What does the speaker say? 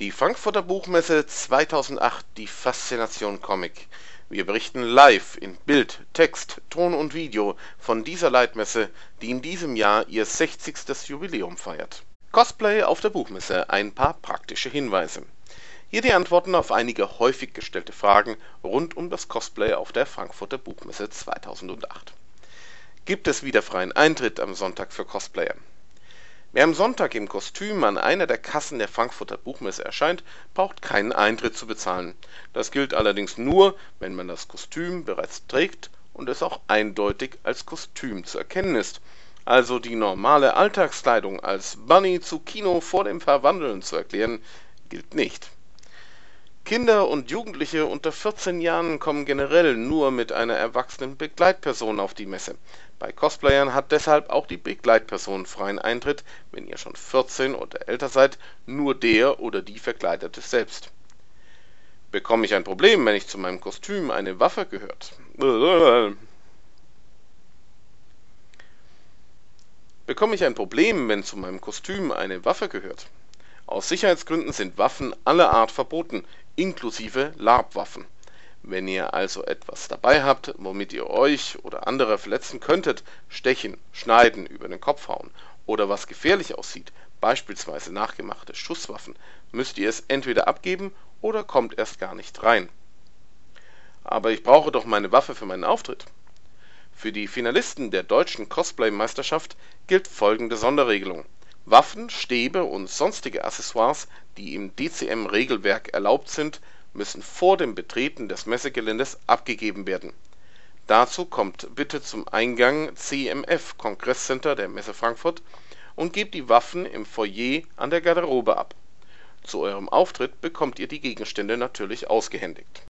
Die Frankfurter Buchmesse 2008, die Faszination Comic. Wir berichten live in Bild, Text, Ton und Video von dieser Leitmesse, die in diesem Jahr ihr 60. Jubiläum feiert. Cosplay auf der Buchmesse, ein paar praktische Hinweise. Hier die Antworten auf einige häufig gestellte Fragen rund um das Cosplay auf der Frankfurter Buchmesse 2008. Gibt es wieder freien Eintritt am Sonntag für Cosplayer? Wer am Sonntag im Kostüm an einer der Kassen der Frankfurter Buchmesse erscheint, braucht keinen Eintritt zu bezahlen. Das gilt allerdings nur, wenn man das Kostüm bereits trägt und es auch eindeutig als Kostüm zu erkennen ist. Also die normale Alltagskleidung als Bunny zu Kino vor dem Verwandeln zu erklären, gilt nicht. Kinder und Jugendliche unter 14 Jahren kommen generell nur mit einer erwachsenen Begleitperson auf die Messe. Bei Cosplayern hat deshalb auch die Begleitperson freien Eintritt, wenn ihr schon 14 oder älter seid, nur der oder die Verkleidete selbst. Bekomme ich ein Problem, wenn ich zu meinem Kostüm eine Waffe gehört? Bekomme ich ein Problem, wenn zu meinem Kostüm eine Waffe gehört? Aus Sicherheitsgründen sind Waffen aller Art verboten, inklusive Labwaffen. Wenn ihr also etwas dabei habt, womit ihr euch oder andere verletzen könntet, stechen, schneiden, über den Kopf hauen oder was gefährlich aussieht, beispielsweise nachgemachte Schusswaffen, müsst ihr es entweder abgeben oder kommt erst gar nicht rein. Aber ich brauche doch meine Waffe für meinen Auftritt. Für die Finalisten der deutschen Cosplay-Meisterschaft gilt folgende Sonderregelung. Waffen, Stäbe und sonstige Accessoires, die im DCM-Regelwerk erlaubt sind, müssen vor dem Betreten des Messegeländes abgegeben werden. Dazu kommt bitte zum Eingang CMF Kongresscenter der Messe Frankfurt und gebt die Waffen im Foyer an der Garderobe ab. Zu eurem Auftritt bekommt ihr die Gegenstände natürlich ausgehändigt